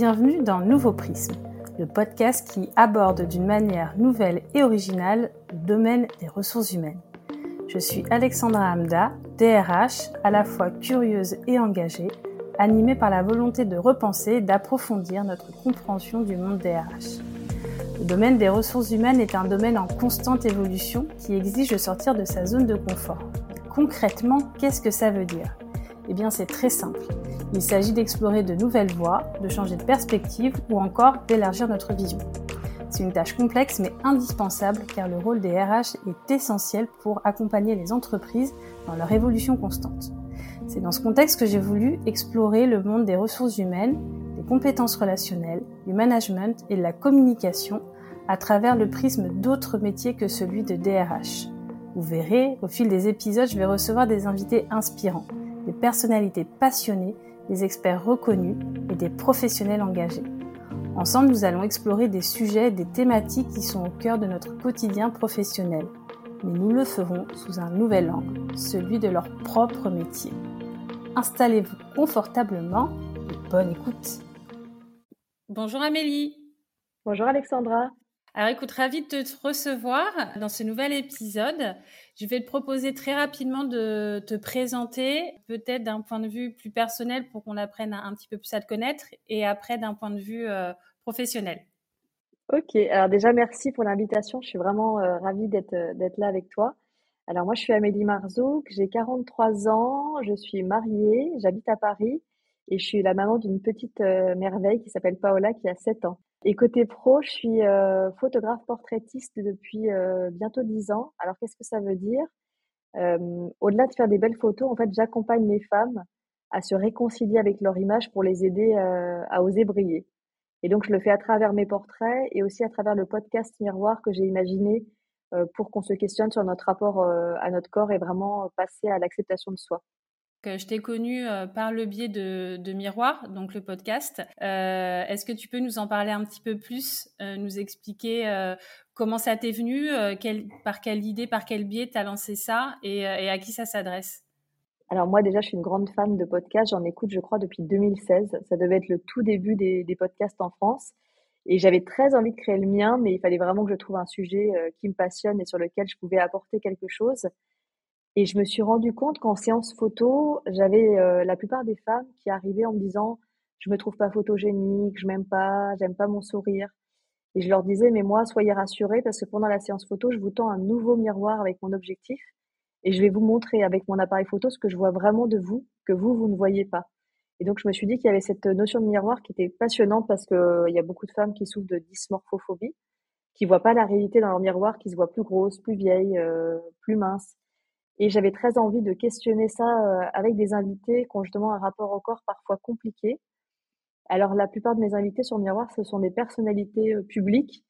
Bienvenue dans Nouveau Prisme, le podcast qui aborde d'une manière nouvelle et originale le domaine des ressources humaines. Je suis Alexandra Hamda, DRH, à la fois curieuse et engagée, animée par la volonté de repenser et d'approfondir notre compréhension du monde DRH. Le domaine des ressources humaines est un domaine en constante évolution qui exige de sortir de sa zone de confort. Concrètement, qu'est-ce que ça veut dire? Eh bien, c'est très simple. Il s'agit d'explorer de nouvelles voies, de changer de perspective ou encore d'élargir notre vision. C'est une tâche complexe mais indispensable car le rôle des RH est essentiel pour accompagner les entreprises dans leur évolution constante. C'est dans ce contexte que j'ai voulu explorer le monde des ressources humaines, des compétences relationnelles, du management et de la communication à travers le prisme d'autres métiers que celui de DRH. Vous verrez, au fil des épisodes, je vais recevoir des invités inspirants, des personnalités passionnées des experts reconnus et des professionnels engagés. Ensemble, nous allons explorer des sujets, des thématiques qui sont au cœur de notre quotidien professionnel. Mais nous le ferons sous un nouvel angle, celui de leur propre métier. Installez-vous confortablement et bonne écoute. Bonjour Amélie. Bonjour Alexandra. Alors écoute, ravie de te recevoir dans ce nouvel épisode. Je vais te proposer très rapidement de te présenter, peut-être d'un point de vue plus personnel pour qu'on apprenne un petit peu plus à te connaître et après d'un point de vue euh, professionnel. Ok, alors déjà merci pour l'invitation. Je suis vraiment euh, ravie euh, d'être là avec toi. Alors moi je suis Amélie Marzouk, j'ai 43 ans, je suis mariée, j'habite à Paris et je suis la maman d'une petite merveille qui s'appelle Paola qui a 7 ans. Et côté pro, je suis euh, photographe portraitiste depuis euh, bientôt dix ans. Alors qu'est-ce que ça veut dire? Euh, Au-delà de faire des belles photos, en fait, j'accompagne les femmes à se réconcilier avec leur image pour les aider à oser briller. Et donc, je le fais à travers mes portraits et aussi à travers le podcast Miroir que j'ai imaginé pour qu'on se questionne sur notre rapport à notre corps et vraiment passer à l'acceptation de soi. Je t'ai connu euh, par le biais de, Miroir, donc le podcast. Euh, est-ce que tu peux nous en parler un petit peu plus, euh, nous expliquer comment ça t'est venu, par quelle idée, par quel biais tu as lancé ça et, à qui ça s'adresse? Alors moi déjà, je suis une grande fan de podcasts. J'en écoute, je crois, depuis 2016. Ça devait être le tout début des, des podcasts en France. Et j'avais très envie de créer le mien, mais il fallait vraiment que je trouve un sujet qui me passionne et sur lequel je pouvais apporter quelque chose. Et je me suis rendu compte qu'en séance photo, j'avais euh, la plupart des femmes qui arrivaient en me disant je me trouve pas photogénique, je m'aime pas, j'aime pas mon sourire. Et je leur disais mais moi soyez rassurés parce que pendant la séance photo, je vous tends un nouveau miroir avec mon objectif et je vais vous montrer avec mon appareil photo ce que je vois vraiment de vous que vous vous ne voyez pas. Et donc je me suis dit qu'il y avait cette notion de miroir qui était passionnante parce que euh, il y a beaucoup de femmes qui souffrent de dysmorphophobie, qui voient pas la réalité dans leur miroir, qui se voient plus grosses, plus vieilles, euh, plus minces. Et j'avais très envie de questionner ça euh, avec des invités qui ont justement un rapport au corps parfois compliqué. Alors la plupart de mes invités sur Miroir, ce sont des personnalités euh, publiques,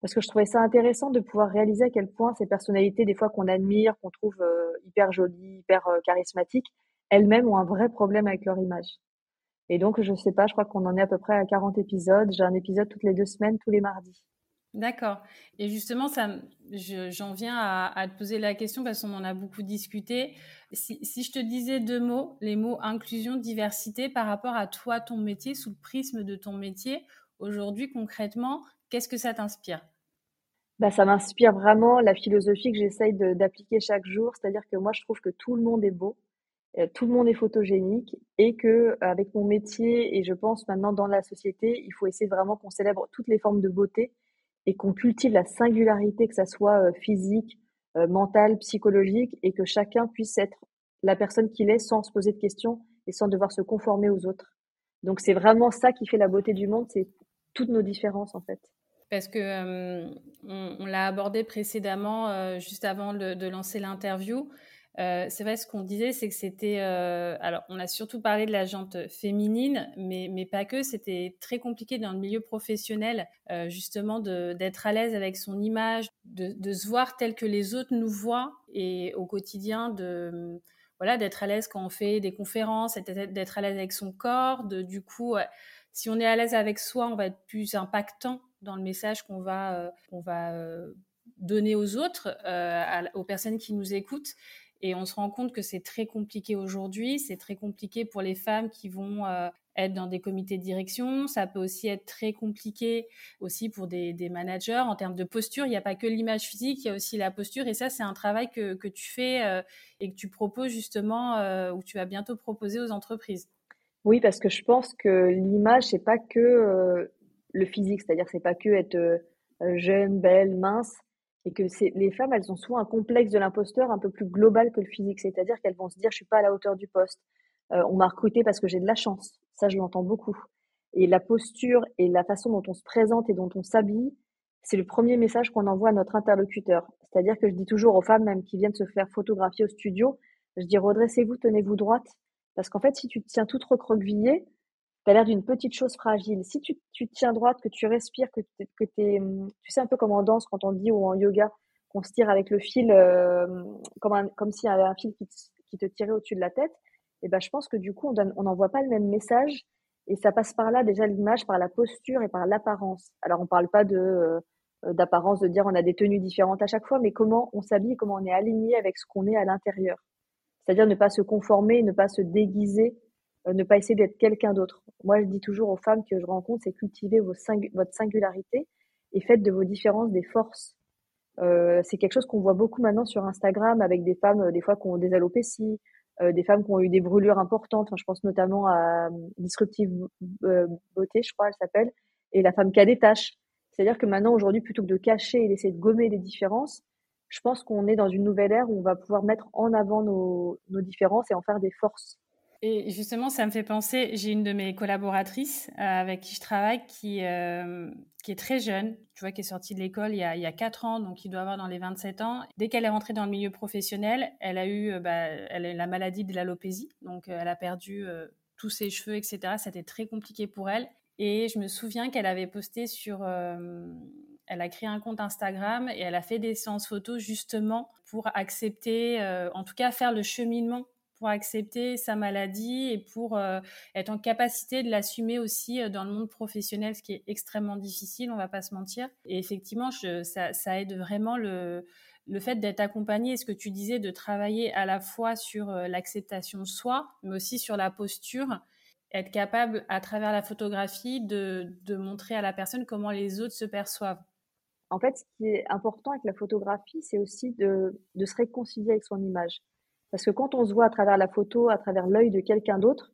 parce que je trouvais ça intéressant de pouvoir réaliser à quel point ces personnalités, des fois qu'on admire, qu'on trouve euh, hyper jolies, hyper charismatiques, elles-mêmes ont un vrai problème avec leur image. Et donc, je sais pas, je crois qu'on en est à peu près à 40 épisodes. J'ai un épisode toutes les deux semaines, tous les mardis. D'accord. Et justement, ça, j'en viens à, te poser la question parce qu'on en a beaucoup discuté. Si, je te disais deux mots, les mots inclusion, diversité, par rapport à toi, ton métier, sous le prisme de ton métier, aujourd'hui, concrètement, qu'est-ce que ça t'inspire? Bah, Ça m'inspire vraiment la philosophie que j'essaye d'appliquer chaque jour. C'est-à-dire que moi, je trouve que tout le monde est beau, euh, tout le monde est photogénique et que avec mon métier et je pense maintenant dans la société, il faut essayer vraiment qu'on célèbre toutes les formes de beauté et qu'on cultive la singularité, que ça soit euh, physique, euh, mentale, psychologique, et que chacun puisse être la personne qu'il est sans se poser de questions et sans devoir se conformer aux autres. Donc c'est vraiment ça qui fait la beauté du monde, c'est toutes nos différences en fait. Parce que euh, on, l'a abordé précédemment, juste avant de lancer l'interview. Euh, c'est vrai, ce qu'on disait, c'est que c'était. Euh, alors, on a surtout parlé de la jante féminine, mais, mais pas que. C'était très compliqué dans le milieu professionnel, euh, justement, d'être à l'aise avec son image, de, se voir tel que les autres nous voient et au quotidien, de. Voilà, d'être à l'aise quand on fait des conférences, d'être à l'aise avec son corps, du coup, si on est à l'aise avec soi, on va être plus impactant dans le message qu'on va, qu'on va donner aux autres, aux personnes qui nous écoutent. Et on se rend compte que c'est très compliqué aujourd'hui. C'est très compliqué pour les femmes qui vont euh, être dans des comités de direction. Ça peut aussi être très compliqué aussi pour des, managers en termes de posture. Il n'y a pas que l'image physique, il y a aussi la posture. Et ça, c'est un travail que, tu fais euh, et que tu proposes justement euh, ou tu vas bientôt proposer aux entreprises. Oui, parce que je pense que l'image, c'est pas que le physique, c'est-à-dire c'est pas que être jeune, belle, mince et que les femmes, elles ont souvent un complexe de l'imposteur un peu plus global que le physique, c'est-à-dire qu'elles vont se dire je suis pas à la hauteur du poste, euh, on m'a recruté parce que j'ai de la chance, ça je l'entends beaucoup. Et la posture et la façon dont on se présente et dont on s'habille, c'est le premier message qu'on envoie à notre interlocuteur. C'est-à-dire que je dis toujours aux femmes même qui viennent se faire photographier au studio, je dis redressez-vous, tenez-vous droite, parce qu'en fait si tu te tiens toute recroquevillée, tu as l'air d'une petite chose fragile. Si tu, tu tiens droite, que tu respires, que, que es, hum, tu sais un peu comme en danse quand on dit ou en yoga, qu'on se tire avec le fil euh, comme, comme s'il y avait un fil qui te, qui te tirait au-dessus de la tête, et ben je pense que du coup on n'envoie pas le même message et ça passe par là déjà l'image, par la posture et par l'apparence. Alors on parle pas de euh, d'apparence, de dire on a des tenues différentes à chaque fois, mais comment on s'habille, comment on est aligné avec ce qu'on est à l'intérieur. C'est-à-dire ne pas se conformer, ne pas se déguiser ne pas essayer d'être quelqu'un d'autre. Moi, je dis toujours aux femmes que je rencontre, c'est cultiver votre singularité et faites de vos différences des forces. Euh, c'est quelque chose qu'on voit beaucoup maintenant sur Instagram avec des femmes, euh, des fois qui ont des alopécies, euh, des femmes qui ont eu des brûlures importantes. Enfin, je pense notamment à euh, Disruptive Beauté, je crois, elle s'appelle, et la femme qui a des taches. C'est-à-dire que maintenant, aujourd'hui, plutôt que de cacher et d'essayer de gommer les différences, je pense qu'on est dans une nouvelle ère où on va pouvoir mettre en avant nos différences et en faire des forces. Et justement, ça me fait penser, j'ai une de mes collaboratrices euh, avec qui je travaille qui, euh, qui est très jeune, tu vois, qui est sortie de l'école il, y a, il y a 4 ans, donc qui doit avoir dans les 27 ans. Dès qu'elle est rentrée dans le milieu professionnel, elle a eu euh, bah, la maladie de l'alopésie, donc elle a perdu tous ses cheveux, etc. C'était très compliqué pour elle. Et je me souviens qu'elle avait posté sur... elle a créé un compte Instagram et elle a fait des séances photos justement pour accepter, en tout cas faire le cheminement pour accepter sa maladie et pour euh, être en capacité de l'assumer aussi euh, dans le monde professionnel, ce qui est extrêmement difficile, on va pas se mentir. Et effectivement, ça, aide vraiment le, le fait d'être accompagné, ce que tu disais, de travailler à la fois sur euh, l'acceptation de soi, mais aussi sur la posture, être capable à travers la photographie de, de montrer à la personne comment les autres se perçoivent. En fait, ce qui est important avec la photographie, c'est aussi de, de se réconcilier avec son image. Parce que quand on se voit à travers la photo, à travers l'œil de quelqu'un d'autre,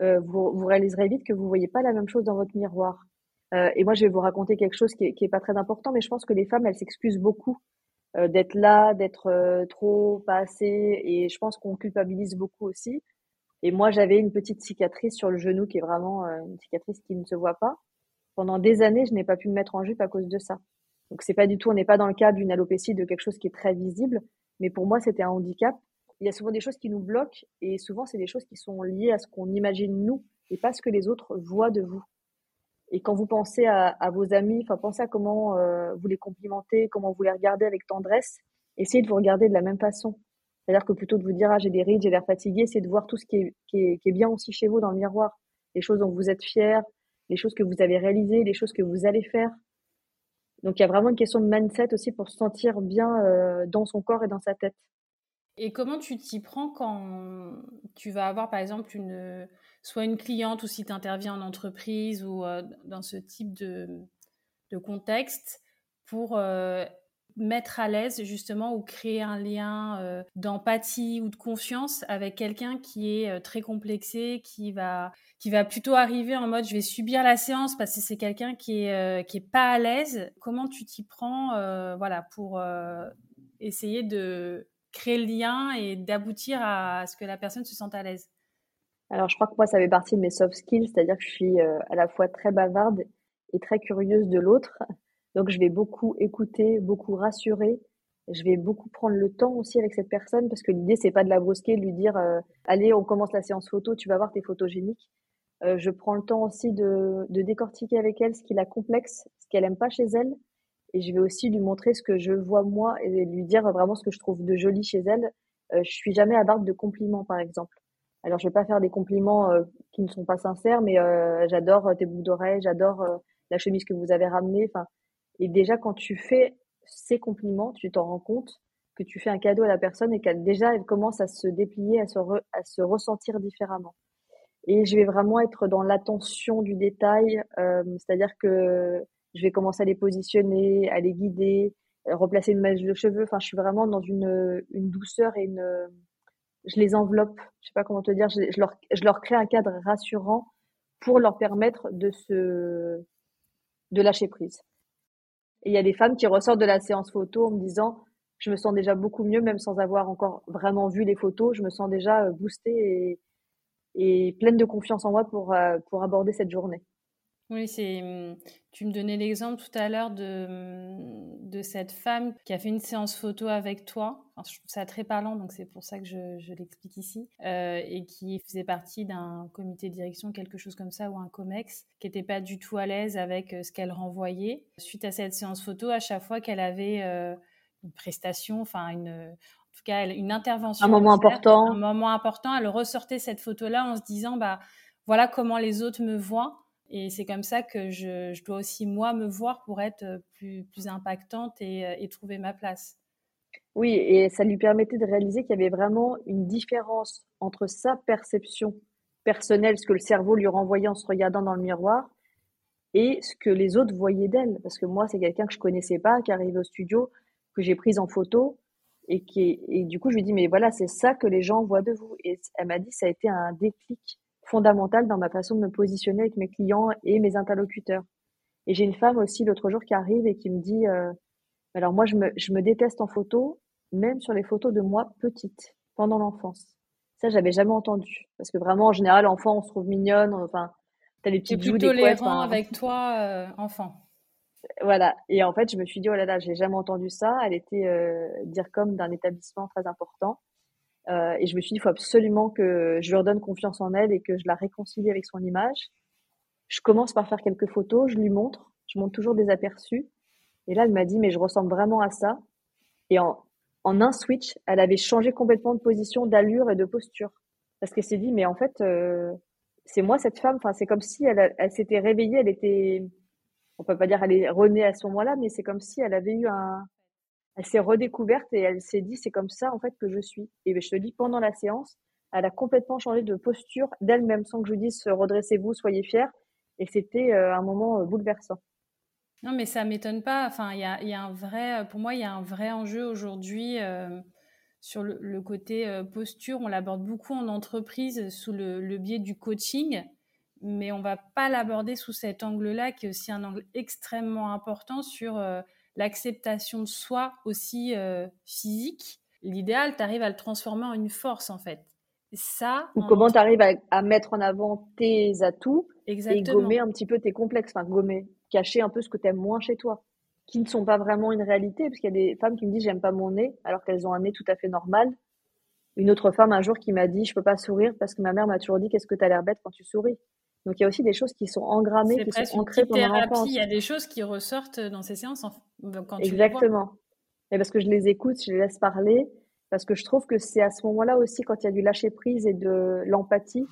euh, vous, vous, réaliserez vite que vous voyez pas la même chose dans votre miroir. Euh, et moi, je vais vous raconter quelque chose qui est, qui est, pas très important, mais je pense que les femmes, elles s'excusent beaucoup euh, d'être là, d'être trop, pas assez, et je pense qu'on culpabilise beaucoup aussi. Et moi, j'avais une petite cicatrice sur le genou qui est vraiment une cicatrice qui ne se voit pas. Pendant des années, je n'ai pas pu me mettre en jupe à cause de ça. Donc c'est pas du tout, on n'est pas dans le cas d'une alopécie, de quelque chose qui est très visible, mais pour moi, c'était un handicap il y a souvent des choses qui nous bloquent et souvent c'est des choses qui sont liées à ce qu'on imagine nous et pas ce que les autres voient de vous. Et quand vous pensez à, vos amis, enfin pensez à comment euh, vous les complimentez, comment vous les regardez avec tendresse, essayez de vous regarder de la même façon. C'est-à-dire que plutôt de vous dire ah j'ai des rides, j'ai l'air fatigué, c'est de voir tout ce qui est, bien aussi chez vous dans le miroir, les choses dont vous êtes fiers, les choses que vous avez réalisées, les choses que vous allez faire. Donc il y a vraiment une question de mindset aussi pour se sentir bien euh, dans son corps et dans sa tête. Et comment tu t'y prends quand tu vas avoir, par exemple, une, soit une cliente ou si tu interviens en entreprise ou euh, dans ce type de, contexte pour euh, mettre à l'aise justement ou créer un lien euh, d'empathie ou de confiance avec quelqu'un qui est très complexé, qui va, qui va plutôt arriver en mode je vais subir la séance parce que c'est quelqu'un qui est pas à l'aise. Comment tu t'y prends voilà, pour essayer de créer le lien et d'aboutir à ce que la personne se sente à l'aise Alors, je crois que moi, ça fait partie de mes soft skills, c'est-à-dire que je suis euh, à la fois très bavarde et très curieuse de l'autre. Donc, je vais beaucoup écouter, beaucoup rassurer. Je vais beaucoup prendre le temps aussi avec cette personne parce que l'idée, c'est pas de la brusquer, de lui dire euh, Allez, on commence la séance photo, tu vas voir tes photogéniques. Euh, je prends le temps aussi de, de décortiquer avec elle ce qui la complexe, ce qu'elle aime pas chez elle, et je vais aussi lui montrer ce que je vois moi et lui dire vraiment ce que je trouve de joli chez elle. Euh, je suis jamais à barbe de compliments, par exemple. Alors, je vais pas faire des compliments euh, qui ne sont pas sincères, mais euh, j'adore tes boucles d'oreilles, j'adore euh, la chemise que vous avez ramenée. Enfin, et déjà, quand tu fais ces compliments, tu t'en rends compte. que tu fais un cadeau à la personne et qu'elle déjà elle commence à se déplier, à se, à se ressentir différemment. Et je vais vraiment être dans l'attention du détail, euh, c'est-à-dire que je vais commencer à les positionner, à les guider, replacer une mèche de cheveux. Enfin, je suis vraiment dans une, une douceur et une, je les enveloppe. Je sais pas comment te dire. Je, leur, crée un cadre rassurant pour leur permettre de se, de lâcher prise. Et il y a des femmes qui ressortent de la séance photo en me disant, je me sens déjà beaucoup mieux, même sans avoir encore vraiment vu les photos. Je me sens déjà euh, boostée et, et pleine de confiance en moi pour, euh, pour aborder cette journée. Oui, c'est. Mmh, tu me donnais l'exemple tout à l'heure de, mmh, de cette femme qui a fait une séance photo avec toi. je trouve ça très parlant, donc c'est pour ça que je, je l'explique ici. Euh, et qui faisait partie d'un comité de direction, quelque chose comme ça, ou un COMEX, qui n'était pas du tout à l'aise avec euh, ce qu'elle renvoyait. Suite à cette séance photo, à chaque fois qu'elle avait euh, une prestation, enfin une. En tout cas, une intervention. Un moment important. Un moment important. Elle ressortait cette photo-là en se disant, bah, voilà comment les autres me voient et c'est comme ça que je, dois aussi, moi, me voir pour être euh, plus, plus impactante euh, et, trouver ma place. Oui, et ça lui permettait de réaliser qu'il y avait vraiment une différence entre sa perception personnelle, ce que le cerveau lui renvoyait en se regardant dans le miroir, et ce que les autres voyaient d'elle. Parce que moi, c'est quelqu'un que je connaissais pas, qui arrive au studio, que j'ai prise en photo, et qui et du coup, je lui dis, mais voilà, c'est ça que les gens voient de vous. Et elle m'a dit, ça a été un déclic fondamentale dans ma façon de me positionner avec mes clients et mes interlocuteurs. Et j'ai une femme aussi l'autre jour qui arrive et qui me dit, euh, alors moi je me, je me déteste en photo, même sur les photos de moi petite, pendant l'enfance. Ça, j'avais jamais entendu. Parce que vraiment, en général, enfant, on se trouve mignonne, enfin, t'as les petites joues, des tolérant avec toi, euh, enfant. Voilà. Et en fait, je me suis dit, oh là là, j'ai jamais entendu ça. Elle était euh, dire comme d'un établissement très important. Euh, et je me suis dit, il faut absolument que je lui redonne confiance en elle et que je la réconcilie avec son image. Je commence par faire quelques photos, je lui montre, je montre toujours des aperçus. Et là, elle m'a dit, mais je ressemble vraiment à ça. Et en, en un switch, elle avait changé complètement de position, d'allure et de posture. Parce qu'elle s'est dit, mais en fait, euh, c'est moi cette femme. Enfin, c'est comme si elle, elle s'était réveillée, elle était, on peut pas dire elle est renée à ce moment-là, mais c'est comme si elle avait eu un, elle s'est redécouverte et elle s'est dit c'est comme ça en fait que je suis. Et ben, je te dis pendant la séance, elle a complètement changé de posture d'elle-même sans que je dise redressez-vous, soyez fiers. Et c'était euh, un moment euh, bouleversant. Non, mais ça m'étonne pas. Enfin, il y a, un vrai, pour moi, il y a un vrai enjeu aujourd'hui euh, sur le, côté posture. On l'aborde beaucoup en entreprise sous le, biais du coaching, mais on va pas l'aborder sous cet angle-là, qui est aussi un angle extrêmement important sur l'acceptation de soi aussi euh, physique, l'idéal, tu arrives à le transformer en une force en fait. Ça, Ou comment tu arrives à, mettre en avant tes atouts et gommer un petit peu tes complexes, enfin gommer, cacher un peu ce que tu aimes moins chez toi, qui ne sont pas vraiment une réalité, parce qu'il y a des femmes qui me disent j'aime pas mon nez, alors qu'elles ont un nez tout à fait normal. Une autre femme un jour qui m'a dit je peux pas sourire parce que ma mère m'a toujours dit qu'est-ce que tu as l'air bête quand tu souris? Donc il y a aussi des choses qui sont engrammées, qui sont ancrées pendant l'enfance. Il y a des choses qui ressortent dans ces séances quand Exactement. Et parce que je les écoute, je les laisse parler, parce que je trouve que c'est à ce moment-là aussi, quand il y a du lâcher prise et de l'empathie,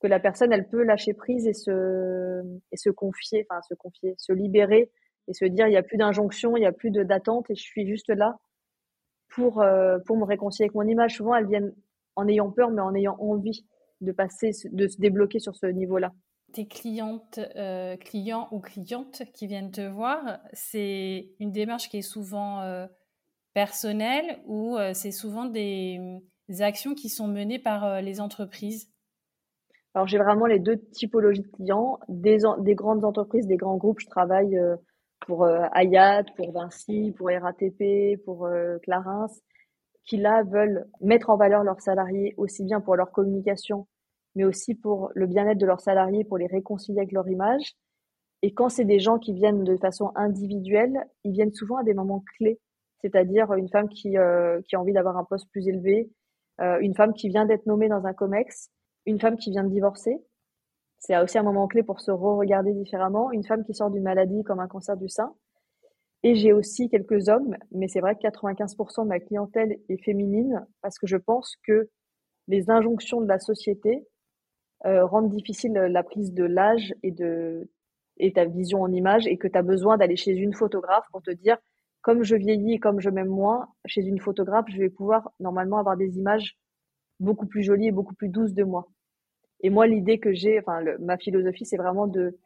que la personne, elle peut lâcher prise et se, et se confier, enfin se confier, se libérer et se dire, il n'y a plus d'injonction, il n'y a plus d'attente et je suis juste là pour, euh, pour me réconcilier avec mon image. Souvent, elles viennent en ayant peur, mais en ayant envie de passer, de se débloquer sur ce niveau-là tes clientes, euh, clients ou clientes qui viennent te voir, c'est une démarche qui est souvent euh, personnelle ou euh, c'est souvent des, actions qui sont menées par les entreprises? Alors j'ai vraiment les deux typologies de clients, des, des, grandes entreprises, des grands groupes. Je travaille pour Hayat, pour Vinci, pour RATP, pour Clarins, qui là veulent mettre en valeur leurs salariés aussi bien pour leur communication mais aussi pour le bien-être de leurs salariés, pour les réconcilier avec leur image. Et quand c'est des gens qui viennent de façon individuelle, ils viennent souvent à des moments clés, c'est-à-dire une femme qui, euh, qui a envie d'avoir un poste plus élevé, euh, une femme qui vient d'être nommée dans un COMEX, une femme qui vient de divorcer. C'est aussi un moment clé pour se re-regarder différemment, une femme qui sort d'une maladie comme un cancer du sein. Et j'ai aussi quelques hommes, mais c'est vrai que 95% de ma clientèle est féminine parce que je pense que les injonctions de la société euh, rendent difficile la prise de l'âge et de et ta vision en image et que tu as besoin d'aller chez une photographe pour te dire comme je vieillis et comme je m'aime moins, chez une photographe, je vais pouvoir normalement avoir des images beaucoup plus jolies et beaucoup plus douces de moi. Et moi, l'idée que j'ai, enfin, ma philosophie, c'est vraiment de,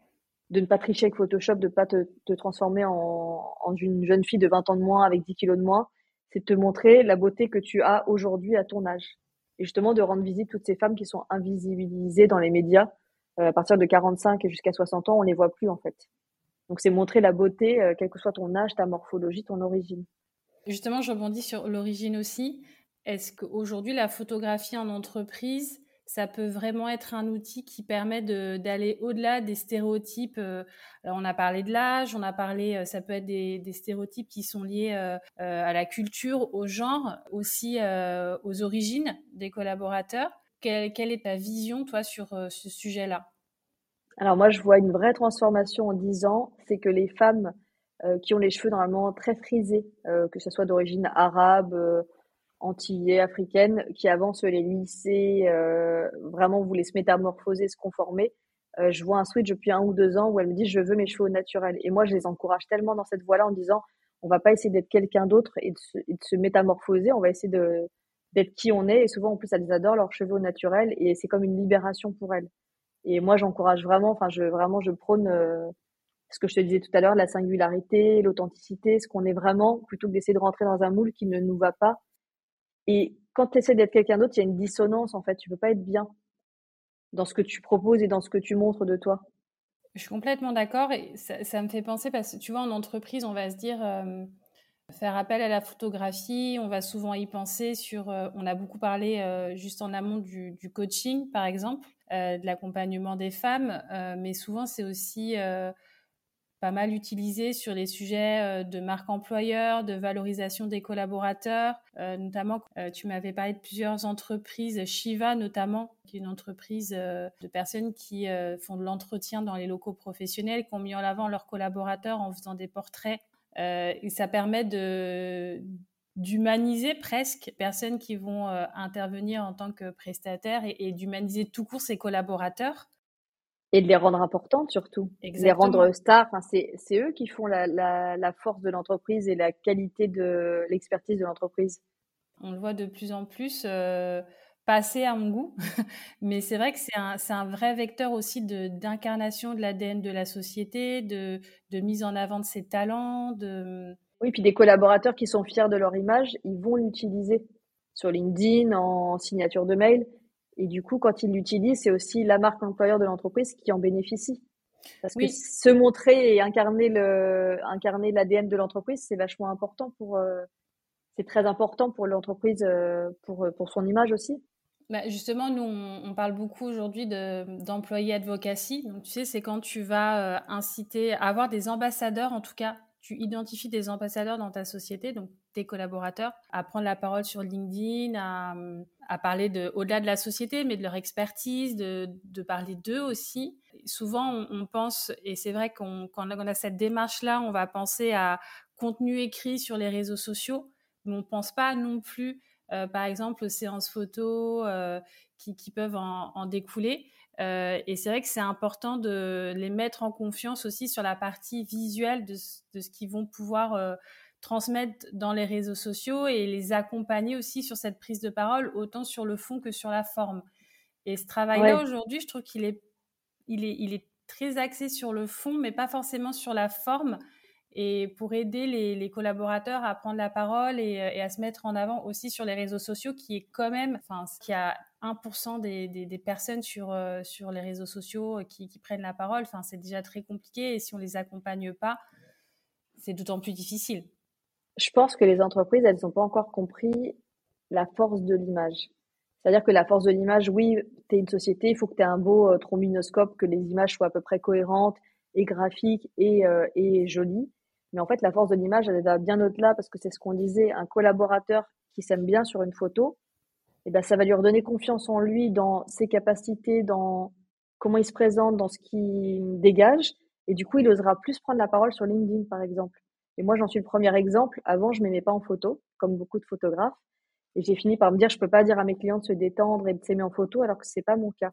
de ne pas tricher avec Photoshop, de ne pas te, te transformer en, en, une jeune fille de 20 ans de moins avec 10 kilos de moins. C'est de te montrer la beauté que tu as aujourd'hui à ton âge. Et justement, de rendre visite toutes ces femmes qui sont invisibilisées dans les médias. Euh, à partir de 45 et jusqu'à 60 ans, on les voit plus, en fait. Donc, c'est montrer la beauté, euh, quel que soit ton âge, ta morphologie, ton origine. Justement, je rebondis sur l'origine aussi. Est-ce qu'aujourd'hui, la photographie en entreprise, ça peut vraiment être un outil qui permet d'aller au-delà des stéréotypes. Euh, on a parlé de l'âge, on a parlé, euh, ça peut être des, stéréotypes qui sont liés euh, à la culture, au genre, aussi aux origines des collaborateurs. Quelle, quelle, est ta vision, toi, sur ce sujet-là? Alors moi, je vois une vraie transformation en 10 ans. C'est que les femmes qui ont les cheveux normalement très frisés, que ce soit d'origine arabe, antillais, africaines, qui avancent les lycées, euh, vraiment voulaient se métamorphoser, se conformer. Euh, je vois un switch depuis un ou deux ans où elle me dit je veux mes cheveux naturels. Et moi, je les encourage tellement dans cette voie-là en disant on va pas essayer d'être quelqu'un d'autre et, de se métamorphoser, on va essayer de d'être qui on est. Et souvent, en plus, elles adorent leurs cheveux naturels et c'est comme une libération pour elles. Et moi, j'encourage vraiment, enfin, je vraiment, je prône euh, ce que je te disais tout à l'heure, la singularité, l'authenticité, ce qu'on est vraiment, plutôt que d'essayer de rentrer dans un moule qui ne nous va pas et quand tu essaies d'être quelqu'un d'autre, il y a une dissonance en fait. Tu peux pas être bien dans ce que tu proposes et dans ce que tu montres de toi. Je suis complètement d'accord et ça, me fait penser parce que tu vois, en entreprise, on va se dire euh, faire appel à la photographie, on va souvent y penser sur. Euh, on a beaucoup parlé euh, juste en amont du, du coaching, par exemple, de l'accompagnement des femmes, mais souvent c'est aussi pas mal utilisé sur les sujets euh, de marque employeur, de valorisation des collaborateurs. Euh, notamment, euh, tu m'avais parlé de plusieurs entreprises, Shiva notamment, qui est une entreprise de personnes qui font de l'entretien dans les locaux professionnels, qui ont mis en avant leurs collaborateurs en faisant des portraits. et ça permet de d'humaniser presque personnes qui vont intervenir en tant que prestataires et, et d'humaniser tout court ses collaborateurs et de les rendre importantes surtout, les rendre stars. Enfin, c'est eux qui font la, la, la force de l'entreprise et la qualité de l'expertise de l'entreprise. On le voit de plus en plus euh, passer à mon goût, mais c'est vrai que c'est un, un, vrai vecteur aussi d'incarnation de, de l'ADN de la société, de, de, mise en avant de ses talents. De... Oui, puis des collaborateurs qui sont fiers de leur image, ils vont l'utiliser sur LinkedIn, en signature de mail. Et du coup, quand ils l'utilisent, c'est aussi la marque employeur de l'entreprise qui en bénéficie. Parce que se montrer et incarner le, incarner l'ADN de l'entreprise, c'est vachement important pour, euh, c'est très important pour l'entreprise, euh, pour, pour son image aussi. Bah justement, nous, on, parle beaucoup aujourd'hui d'employés advocacy. Donc, tu sais, c'est quand tu vas euh, inciter à avoir des ambassadeurs, en tout cas, tu identifies des ambassadeurs dans ta société, donc tes collaborateurs, à prendre la parole sur LinkedIn, à, parler de, au-delà de la société, mais de leur expertise, de, de parler d'eux aussi. Souvent, on, pense, et c'est vrai qu'on, quand on a cette démarche-là, on va penser à contenu écrit sur les réseaux sociaux, mais on ne pense pas non plus, euh, par exemple, aux séances photos euh, qui, qui, peuvent en, en découler. Euh, et c'est vrai que c'est important de les mettre en confiance aussi sur la partie visuelle de, de ce qu'ils vont pouvoir euh, transmettre dans les réseaux sociaux et les accompagner aussi sur cette prise de parole, autant sur le fond que sur la forme. Et ce travail-là, aujourd'hui, je trouve qu'il est, il est, il est très axé sur le fond, mais pas forcément sur la forme. Et pour aider les, collaborateurs à prendre la parole et, à se mettre en avant aussi sur les réseaux sociaux, qui est quand même, enfin, qui a 1% des, des, personnes sur, euh, sur les réseaux sociaux qui, qui prennent la parole, enfin, c'est déjà très compliqué. Et si on les accompagne pas, c'est d'autant plus difficile je pense que les entreprises, elles n'ont pas encore compris la force de l'image. C'est-à-dire que la force de l'image, oui, tu es une société, il faut que tu aies un beau euh, trombinoscope, que les images soient à peu près cohérentes et graphiques et, euh, et jolies. Mais en fait, la force de l'image, elle va bien au-delà parce que c'est ce qu'on disait, un collaborateur qui s'aime bien sur une photo, eh ben, ça va lui redonner confiance en lui, dans ses capacités, dans comment il se présente, dans ce qu'il dégage. Et du coup, il osera plus prendre la parole sur LinkedIn, par exemple. Et moi, j'en suis le premier exemple. Avant, je m'aimais pas en photo, comme beaucoup de photographes. Et j'ai fini par me dire, je peux pas dire à mes clients de se détendre et de s'aimer en photo, alors que c'est pas mon cas.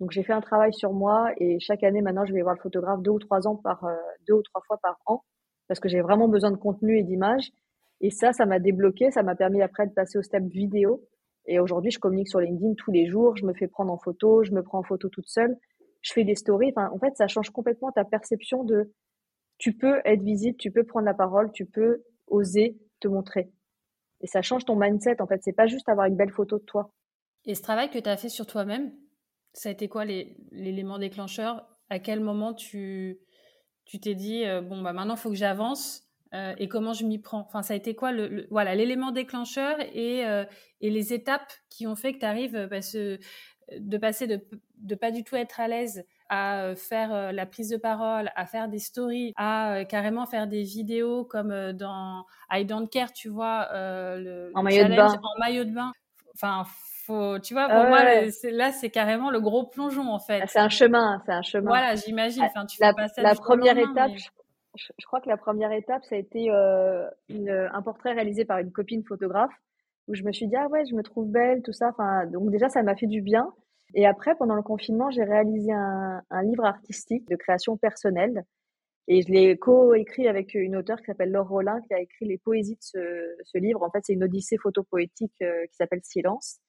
Donc, j'ai fait un travail sur moi et chaque année, maintenant, je vais voir le photographe deux ou trois ans par, euh, deux ou trois fois par an. parce que j'ai vraiment besoin de contenu et d'images. Et ça, ça m'a débloqué, ça m'a permis après de passer au step vidéo. Et aujourd'hui, je communique sur LinkedIn tous les jours, je me fais prendre en photo, je me prends en photo toute seule, je fais des stories. Enfin, en fait, ça change complètement ta perception de tu peux être visible, tu peux prendre la parole, tu peux oser te montrer. Et ça change ton mindset, en fait. C'est pas juste avoir une belle photo de toi. Et ce travail que tu as fait sur toi-même, ça a été quoi l'élément déclencheur? À quel moment tu tu t'es dit euh, bon bah maintenant il faut que j'avance? Euh, et comment je m'y prends Enfin ça a été quoi le, voilà l'élément déclencheur et euh, et les étapes qui ont fait que tu arrives bah, de passer de de pas du tout être à l'aise à faire la prise de parole, à faire des stories, à carrément faire des vidéos comme dans I Don't Care, tu vois, le, en maillot de bain. En maillot de bain. Enfin, tu vois, pour moi, là, c'est carrément le gros plongeon, en fait. Ah, c'est un chemin, c'est un chemin. Voilà, j'imagine. Enfin, tu la, la première étape, je, crois que la première étape, ça a été euh, un portrait réalisé par une copine photographe où je me suis dit, ah ouais, je me trouve belle, tout ça. Enfin, donc déjà, ça m'a fait du bien. Et après, pendant le confinement, j'ai réalisé un, livre artistique de création personnelle. Et je l'ai co-écrit avec une auteure qui s'appelle Laure Rollin, qui a écrit les poésies de ce, livre. En fait, c'est une odyssée photopoétique euh, qui s'appelle Silence.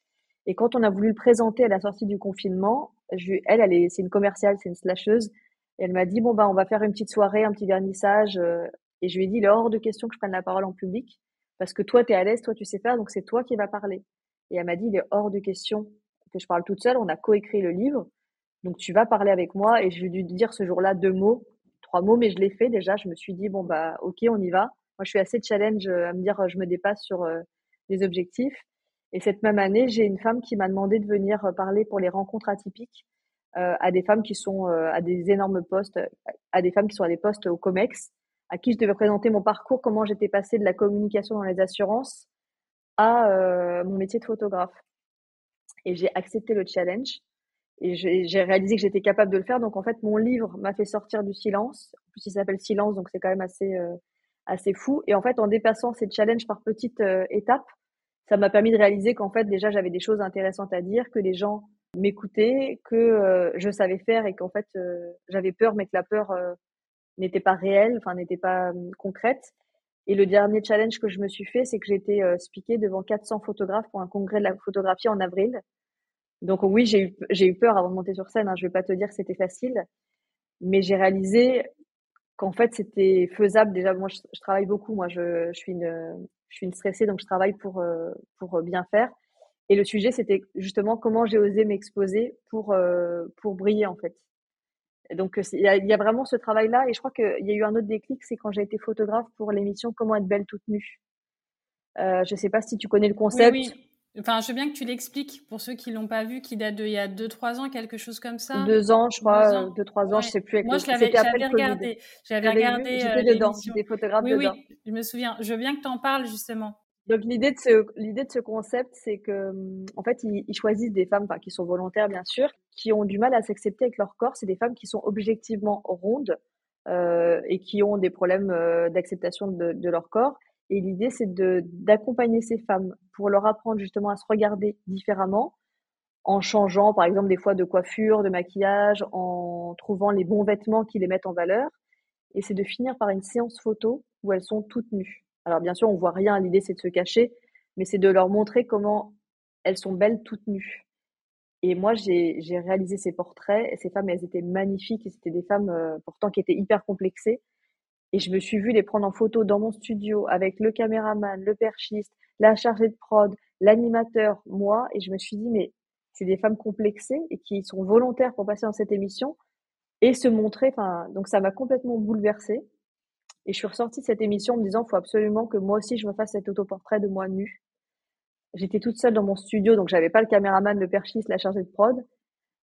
Et quand on a voulu le présenter à la sortie du confinement, je, elle, elle est, c'est une commerciale, c'est une slasheuse. Et elle m'a dit, bon, bah, on va faire une petite soirée, un petit vernissage. Euh, et je lui ai dit, il est hors de question que je prenne la parole en public. Parce que toi, tu es à l'aise, toi, tu sais faire, donc c'est toi qui vas parler. Et elle m'a dit, il est hors de question que je parle toute seule. On a coécrit le livre. Donc, tu vas parler avec moi. Et je lui ai dû dire ce jour-là deux mots, trois mots, mais je l'ai fait déjà. Je me suis dit, bon, bah, OK, on y va. Moi, je suis assez challenge euh, à me dire, je me dépasse sur euh, les objectifs. Et cette même année, j'ai une femme qui m'a demandé de venir parler pour les rencontres atypiques à des femmes qui sont euh, à des énormes postes, à des femmes qui sont à des postes au COMEX, à qui je devais présenter mon parcours, comment j'étais passée de la communication dans les assurances à euh, mon métier de photographe. Et j'ai accepté le challenge et j'ai réalisé que j'étais capable de le faire. Donc en fait, mon livre m'a fait sortir du silence. En plus, il s'appelle Silence, donc c'est quand même assez euh, assez fou. Et en fait, en dépassant ces challenges par petites étapes, ça m'a permis de réaliser qu'en fait déjà j'avais des choses intéressantes à dire, que les gens m'écoutaient, que euh, je savais faire et qu'en fait euh, j'avais peur, mais que la peur euh, n'était pas réelle, enfin n'était pas concrète. Et le dernier challenge que je me suis fait, c'est que été spiquée devant 400 photographes pour un congrès de la photographie en avril. Donc oui, j'ai eu, j'ai eu peur avant de monter sur scène. Hein, je vais pas te dire que c'était facile, mais j'ai réalisé qu'en fait c'était faisable. Déjà, moi, je, je travaille beaucoup. Moi, je, je suis une je suis une stressée, donc je travaille pour, pour bien faire. Et le sujet, c'était justement comment j'ai osé m'exposer pour, euh, pour briller, en fait. donc, il y, y, a vraiment ce travail-là. Et je crois qu'il y a eu un autre déclic, c'est quand j'ai été photographe pour l'émission Comment être belle toute nue. Euh, je ne sais pas si tu connais le concept. Oui, oui. Enfin, je veux bien que tu l'expliques pour ceux qui l'ont pas vu, qui date d'il y a 2-3 ans, quelque chose comme ça. Deux ans, je crois, 2-3 ans, je sais plus. Moi, je l'avais regardé. J'avais regardé. J'étais euh, dedans, des photographes oui, dedans. Oui, je me souviens. Je veux bien que tu en parles justement. Donc l'idée de ce l'idée de ce concept, c'est que hum, en fait ils, choisissent des femmes, qui sont volontaires bien sûr, qui ont du mal à s'accepter avec leur corps. C'est des femmes qui sont objectivement rondes euh, et qui ont des problèmes euh, d'acceptation de, de leur corps et l'idée, c'est d'accompagner ces femmes pour leur apprendre justement à se regarder différemment, en changeant par exemple des fois de coiffure, de maquillage, en trouvant les bons vêtements qui les mettent en valeur. Et c'est de finir par une séance photo où elles sont toutes nues. Alors bien sûr, on voit rien, l'idée c'est de se cacher, mais c'est de leur montrer comment elles sont belles toutes nues. Et moi, j'ai réalisé ces portraits, et ces femmes, elles étaient magnifiques, et c'était des femmes euh, pourtant qui étaient hyper complexées, et je me suis vue les prendre en photo dans mon studio avec le caméraman, le perchiste, la chargée de prod, l'animateur, moi. Et je me suis dit, mais c'est des femmes complexées et qui sont volontaires pour passer dans cette émission et se montrer. Enfin, donc ça m'a complètement bouleversée. Et je suis ressortie de cette émission en me disant, faut absolument que moi aussi je me fasse cet autoportrait de moi nue. J'étais toute seule dans mon studio, donc j'avais pas le caméraman, le perchiste, la chargée de prod.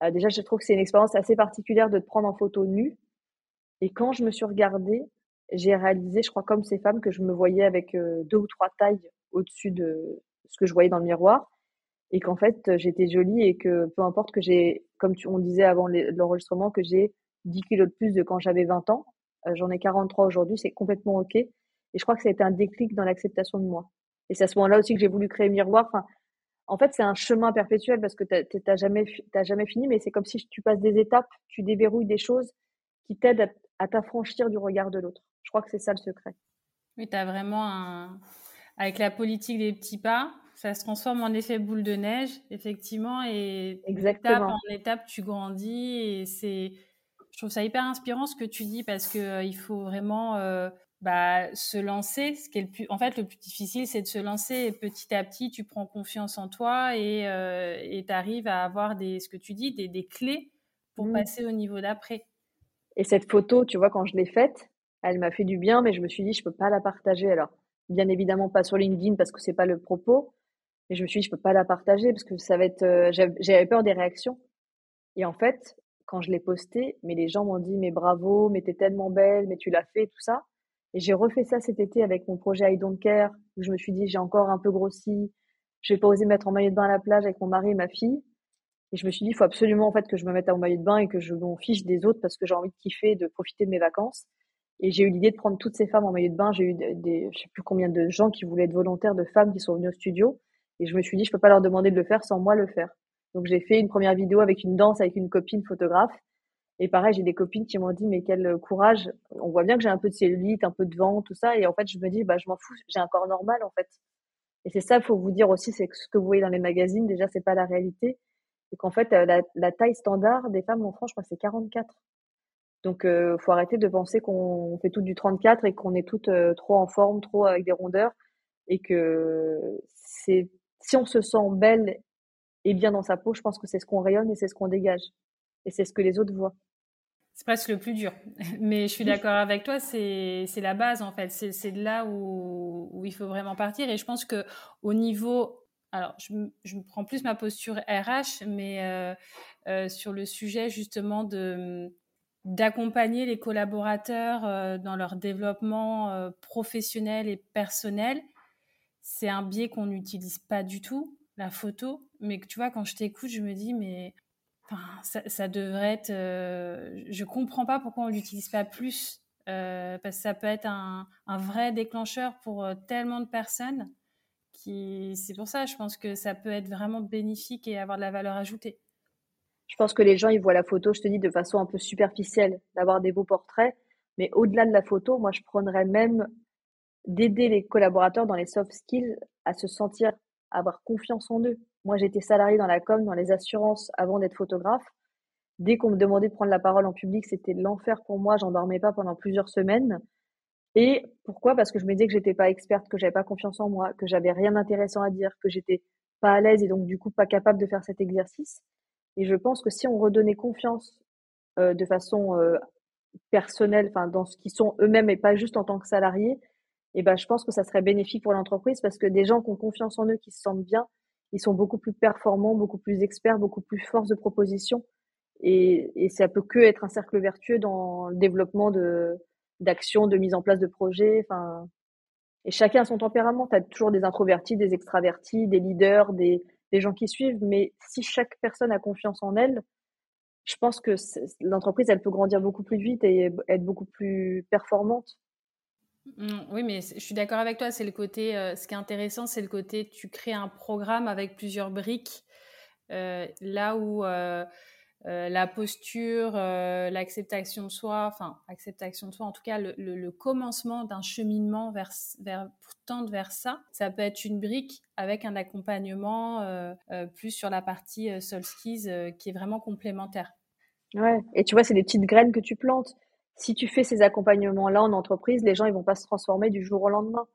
Euh, déjà, je trouve que c'est une expérience assez particulière de te prendre en photo nue. Et quand je me suis regardée, j'ai réalisé, je crois, comme ces femmes, que je me voyais avec euh, deux ou trois tailles au-dessus de ce que je voyais dans le miroir. Et qu'en fait, j'étais jolie et que peu importe que j'ai, comme on disait avant l'enregistrement, que j'ai 10 kilos de plus de quand j'avais 20 ans. Euh, j'en ai 43 aujourd'hui, c'est complètement OK. Et je crois que ça a été un déclic dans l'acceptation de moi. Et c'est à ce moment-là aussi que j'ai voulu créer Miroir. Enfin, en fait, c'est un chemin perpétuel parce que tu n'as jamais, jamais fini, mais c'est comme si tu passes des étapes, tu déverrouilles des choses qui t'aident à t'affranchir du regard de l'autre. Je crois que c'est ça le secret. Oui, tu as vraiment un... Avec la politique des petits pas, ça se transforme en effet boule de neige, effectivement, et Exactement. étape en étape, tu grandis, et c'est... Je trouve ça hyper inspirant ce que tu dis, parce qu'il euh, il faut vraiment euh, bah, se lancer. Ce qui est le plus... En fait, le plus difficile, c'est de se lancer, et petit à petit, tu prends confiance en toi, et euh, tu arrives à avoir, des, ce que tu dis, des, des clés pour mmh. passer au niveau d'après. Et cette photo, tu vois, quand je l'ai faite, elle m'a fait du bien, mais je me suis dit, je peux pas la partager. Alors, bien évidemment, pas sur LinkedIn parce que c'est pas le propos. Mais je me suis dit, je peux pas la partager parce que ça va être. Euh, j'avais peur des réactions. Et en fait, quand je l'ai postée, mais les gens m'ont dit, mais bravo, mais t'es tellement belle, mais tu l'as fait, tout ça. Et j'ai refait ça cet été avec mon projet I Don't Care, où je me suis dit, j'ai encore un peu grossi. Je vais pas osé mettre en maillot de bain à la plage avec mon mari et ma fille. Et je me suis dit, il faut absolument en fait que je me mette en maillot de bain et que je m'en fiche des autres parce que j'ai envie de kiffer, de profiter de mes vacances. Et j'ai eu l'idée de prendre toutes ces femmes en maillot de bain. J'ai eu des, je sais plus combien de gens qui voulaient être volontaires, de femmes qui sont venues au studio. Et je me suis dit, je peux pas leur demander de le faire sans moi le faire. Donc j'ai fait une première vidéo avec une danse avec une copine photographe. Et pareil, j'ai des copines qui m'ont dit, mais quel courage. On voit bien que j'ai un peu de cellulite, un peu de vent, tout ça. Et en fait, je me dis, bah, je m'en fous. J'ai un corps normal, en fait. Et c'est ça, faut vous dire aussi, c'est que ce que vous voyez dans les magazines, déjà, c'est pas la réalité. Et qu'en fait, la, la, taille standard des femmes en France, je crois c'est 44. Donc, euh, faut arrêter de penser qu'on fait tout du 34 et qu'on est toutes euh, trop en forme, trop avec des rondeurs. Et que c'est, si on se sent belle et bien dans sa peau, je pense que c'est ce qu'on rayonne et c'est ce qu'on dégage. Et c'est ce que les autres voient. C'est presque le plus dur. Mais je suis d'accord avec toi, c'est, la base en fait. C'est, c'est là où, où il faut vraiment partir. Et je pense que au niveau alors, je, je, prends plus ma posture RH, mais euh, euh, sur le sujet justement de d'accompagner les collaborateurs euh, dans leur développement professionnel et personnel. C'est un biais qu'on n'utilise pas du tout, la photo. Mais tu vois, quand je t'écoute, je me dis, mais ça, devrait être... Euh, je comprends pas pourquoi on l'utilise pas plus. parce que ça peut être un, vrai déclencheur pour tellement de personnes. Qui... C'est pour ça, je pense que ça peut être vraiment bénéfique et avoir de la valeur ajoutée je pense que les gens, ils voient la photo, je te dis, de façon un peu superficielle, d'avoir des beaux portraits. Mais au-delà de la photo, moi, je prendrais même d'aider les collaborateurs dans les soft skills à se sentir, à avoir confiance en eux. Moi, j'étais salariée dans la com, dans les assurances avant d'être photographe. Dès qu'on me demandait de prendre la parole en public, c'était l'enfer pour moi. J'en dormais pas pendant plusieurs semaines. Et pourquoi? Parce que je me disais que j'étais pas experte, que j'avais pas confiance en moi, que j'avais rien d'intéressant à dire, que j'étais pas à l'aise et donc du coup pas capable de faire cet exercice. Et je pense que si on redonnait confiance euh, de façon euh, personnelle, enfin dans ce qu'ils sont eux-mêmes et pas juste en tant que salariés, et eh ben je pense que ça serait bénéfique pour l'entreprise parce que des gens qui ont confiance en eux, qui se sentent bien, ils sont beaucoup plus performants, beaucoup plus experts, beaucoup plus force de proposition. Et, et ça peut que être un cercle vertueux dans le développement de d'actions, de mise en place de projets. Enfin, et chacun a son tempérament. Tu as toujours des introvertis, des extravertis, des leaders, des, des gens qui suivent, mais si chaque personne a confiance en elle, je pense que l'entreprise, elle peut grandir beaucoup plus vite et être beaucoup plus performante. Mmh, oui, mais je suis d'accord avec toi. C'est le côté. Euh, ce qui est intéressant, c'est le côté. Tu crées un programme avec plusieurs briques. Euh, là où euh, la posture, l'acceptation de soi, enfin, acceptation de soi, en tout cas, le, commencement d'un cheminement vers, vers, pour tendre vers ça, ça peut être une brique avec un accompagnement plus sur la partie soul skills qui est vraiment complémentaire. Ouais, et tu vois, c'est des petites graines que tu plantes. Si tu fais ces accompagnements-là en entreprise, les gens, ils vont pas se transformer du jour au lendemain.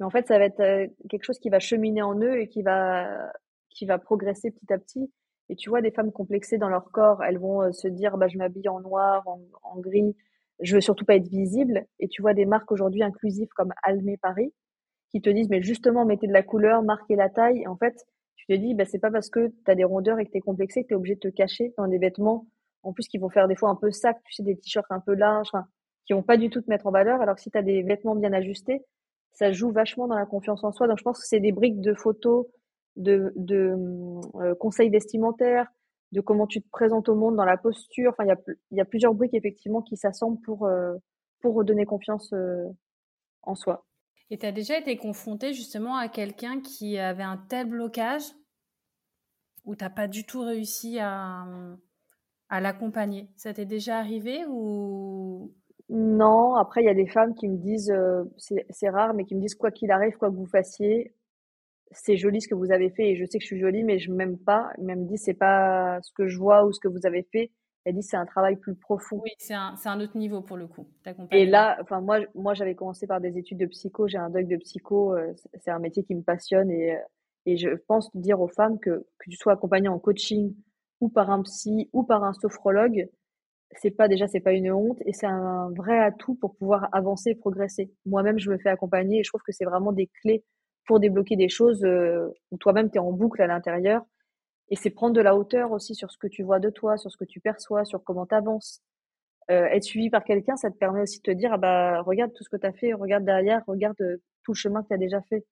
Mais en fait, ça va être quelque chose qui va cheminer en eux et qui va, qui va progresser petit à petit. Et tu vois des femmes complexées dans leur corps, elles vont euh, se dire bah, je m'habille en noir, en, gris, je veux surtout pas être visible. Et tu vois des marques aujourd'hui inclusives comme Almé Paris qui te disent mais justement mettez de la couleur, marquez la taille. Et en fait, tu te dis bah, c'est pas parce que tu as des rondeurs et que tu es complexé que tu es obligé de te cacher dans des vêtements en plus qui vont faire des fois un peu sac, tu sais des t-shirts un peu larges, qui vont pas du tout te mettre en valeur alors que si tu as des vêtements bien ajustés, ça joue vachement dans la confiance en soi. Donc je pense que c'est des briques de photos de, de euh, conseils vestimentaires, de comment tu te présentes au monde dans la posture. Enfin, il y a, y a plusieurs briques effectivement qui s'assemblent pour, euh, pour redonner confiance euh, en soi. Et tu as déjà été confronté justement à quelqu'un qui avait un tel blocage où tu n'as pas du tout réussi à, à l'accompagner Ça t'est déjà arrivé ou? Non, après, il y a des femmes qui me disent, euh, c'est rare, mais qui me disent quoi qu'il arrive, quoi que vous fassiez, c'est joli ce que vous avez fait et je sais que je suis jolie, mais je m'aime pas. Elle me dit, c'est pas ce que je vois ou ce que vous avez fait. Elle dit, c'est un travail plus profond. Oui, c'est un, un, autre niveau pour le coup. Et là, enfin, moi, moi, j'avais commencé par des études de psycho. J'ai un doc de psycho. Euh, c'est un métier qui me passionne et, euh, et je pense dire aux femmes que, que tu sois accompagnée en coaching ou par un psy ou par un sophrologue, c'est pas déjà c'est pas une honte et c'est un vrai atout pour pouvoir avancer et progresser. Moi-même, je me fais accompagner et je trouve que c'est vraiment des clés pour débloquer des choses euh, où toi-même tu es en boucle à l'intérieur et c'est prendre de la hauteur aussi sur ce que tu vois de toi, sur ce que tu perçois, sur comment tu avances. Euh, être suivi par quelqu'un, ça te permet aussi de te dire ah bah regarde tout ce que tu as fait, regarde derrière, regarde euh, tout le chemin que tu as déjà fait.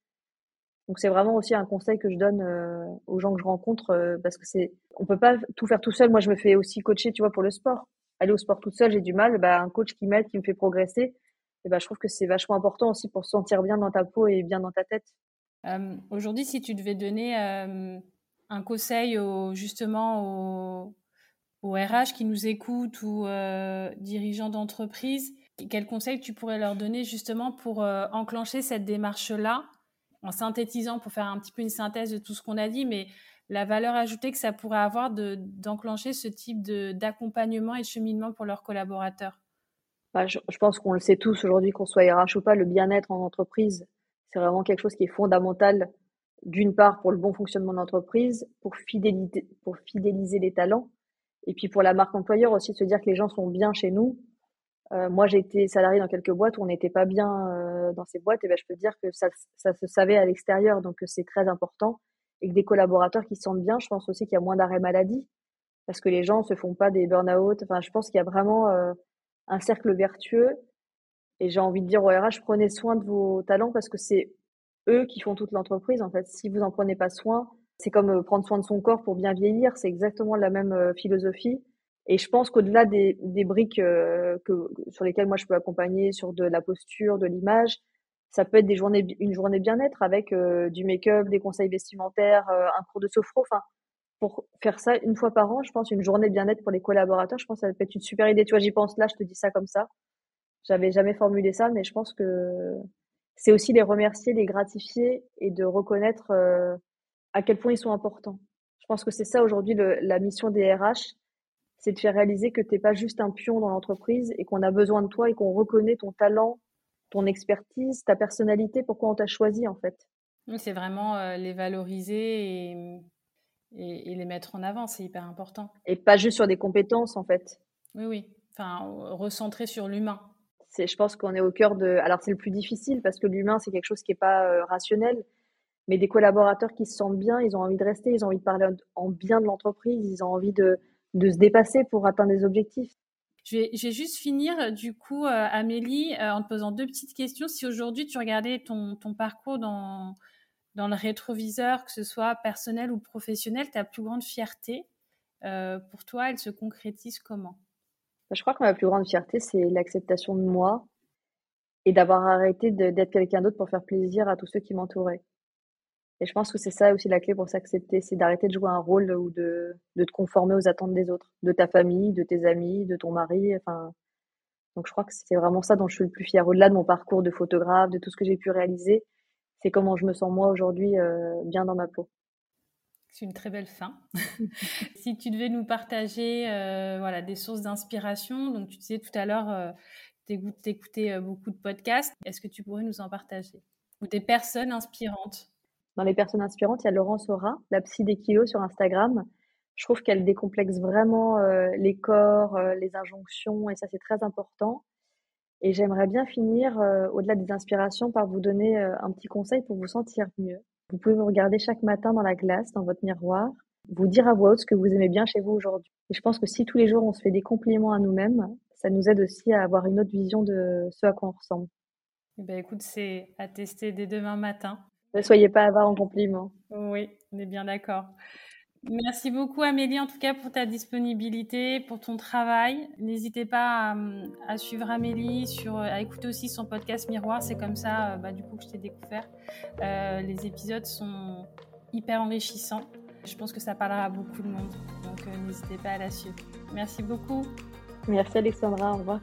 Donc c'est vraiment aussi un conseil que je donne euh, aux gens que je rencontre euh, parce que c'est on peut pas tout faire tout seul. Moi je me fais aussi coacher, tu vois, pour le sport. Aller au sport toute seule, j'ai du mal. Bah, un coach qui m'aide, qui me fait progresser, et bah, je trouve que c'est vachement important aussi pour se sentir bien dans ta peau et bien dans ta tête. Euh, Aujourd'hui, si tu devais donner un conseil au, justement aux, RH qui nous écoutent ou dirigeants d'entreprise, quel conseil tu pourrais leur donner justement pour enclencher cette démarche-là? En synthétisant pour faire un petit peu une synthèse de tout ce qu'on a dit, mais la valeur ajoutée que ça pourrait avoir d'enclencher ce type d'accompagnement et de cheminement pour leurs collaborateurs. Bah, je, pense qu'on le sait tous aujourd'hui, qu'on soit RH ou pas, le bien-être en entreprise, c'est vraiment quelque chose qui est fondamental, d'une part pour le bon fonctionnement de l'entreprise, pour pour fidéliser les talents, et puis pour la marque employeur aussi, de se dire que les gens sont bien chez nous, euh, moi, j'ai été salarié dans quelques boîtes où on n'était pas bien euh, dans ces boîtes, et ben, je peux dire que ça, ça se savait à l'extérieur, donc c'est très important. Et que des collaborateurs qui se sentent bien, je pense aussi qu'il y a moins d'arrêts maladie, parce que les gens se font pas des burn-out. Enfin, je pense qu'il y a vraiment euh, un cercle vertueux. Et j'ai envie de dire au RH, prenez soin de vos talents parce que c'est eux qui font toute l'entreprise. En fait, si vous en prenez pas soin, c'est comme prendre soin de son corps pour bien vieillir. C'est exactement la même philosophie. Et je pense qu'au-delà des, des briques euh, que, sur lesquelles moi je peux accompagner, sur de la posture, de l'image, ça peut être des journées, une journée bien-être avec euh, du make-up, des conseils vestimentaires, euh, un cours de sophro. Enfin, pour faire ça une fois par an, je pense une journée bien-être pour les collaborateurs, je pense que ça peut être une super idée. Tu vois, j'y pense là, je te dis ça comme ça. J'avais jamais formulé ça, mais je pense que c'est aussi les remercier, les gratifier et de reconnaître à quel point ils sont importants. Je pense que c'est ça aujourd'hui la mission des RH, c'est de faire réaliser que tu n'es pas juste un pion dans l'entreprise et qu'on a besoin de toi et qu'on reconnaît ton talent, ton expertise, ta personnalité, pourquoi on t'a choisi en fait. c'est vraiment euh, les valoriser et, et, les mettre en avant, c'est hyper important. Et pas juste sur des compétences en fait. Oui, oui, enfin, recentrer sur l'humain. C'est, je pense qu'on est au cœur de. Alors c'est le plus difficile parce que l'humain c'est quelque chose qui n'est pas euh, rationnel, mais des collaborateurs qui se sentent bien, ils ont envie de rester, ils ont envie de parler en bien de l'entreprise, ils ont envie de, de se dépasser pour atteindre des objectifs. Je vais, je vais juste finir, euh, du coup, euh, Amélie, euh, en te posant deux petites questions. Si aujourd'hui tu regardais ton, ton parcours dans, dans le rétroviseur, que ce soit personnel ou professionnel, ta plus grande fierté, pour toi, elle se concrétise comment? Bah, Je crois que ma plus grande fierté, c'est l'acceptation de moi et d'avoir arrêté d'être quelqu'un d'autre pour faire plaisir à tous ceux qui m'entouraient. Et je pense que c'est ça aussi la clé pour s'accepter, c'est d'arrêter de jouer un rôle ou de, de te conformer aux attentes des autres, de ta famille, de tes amis, de ton mari. Enfin, donc je crois que c'est vraiment ça dont je suis le plus fière. Au-delà de mon parcours de photographe, de tout ce que j'ai pu réaliser, c'est comment je me sens moi aujourd'hui euh, bien dans ma peau. C'est une très belle fin. si tu devais nous partager euh, voilà, des sources d'inspiration, donc tu disais tout à l'heure, euh, tu écoutais beaucoup de podcasts, est-ce que tu pourrais nous en partager? Ou des personnes inspirantes? Dans les personnes inspirantes, il y a Laurence Aura, la psy des kilos sur Instagram. Je trouve qu'elle décomplexe vraiment euh, les corps, euh, les injonctions, et ça c'est très important. Et j'aimerais bien finir, euh, au-delà des inspirations, par vous donner un petit conseil pour vous sentir mieux. Vous pouvez vous regarder chaque matin dans la glace, dans votre miroir, vous dire à voix haute ce que vous aimez bien chez vous aujourd'hui. Et je pense que si tous les jours on se fait des compliments à nous-mêmes, ça nous aide aussi à avoir une autre vision de ce à quoi on ressemble. Eh ben, écoute, c'est à tester dès demain matin. Ne soyez pas avare en compliments. Oui, on est bien d'accord. Merci beaucoup Amélie en tout cas pour ta disponibilité, pour ton travail. N'hésitez pas à, suivre Amélie, sur, à écouter aussi son podcast Miroir. C'est comme ça bah, du coup que je t'ai découvert. Euh, les épisodes sont hyper enrichissants. Je pense que ça parlera à beaucoup de monde. Donc euh, n'hésitez pas à la suivre. Merci beaucoup. Merci Alexandra, au revoir.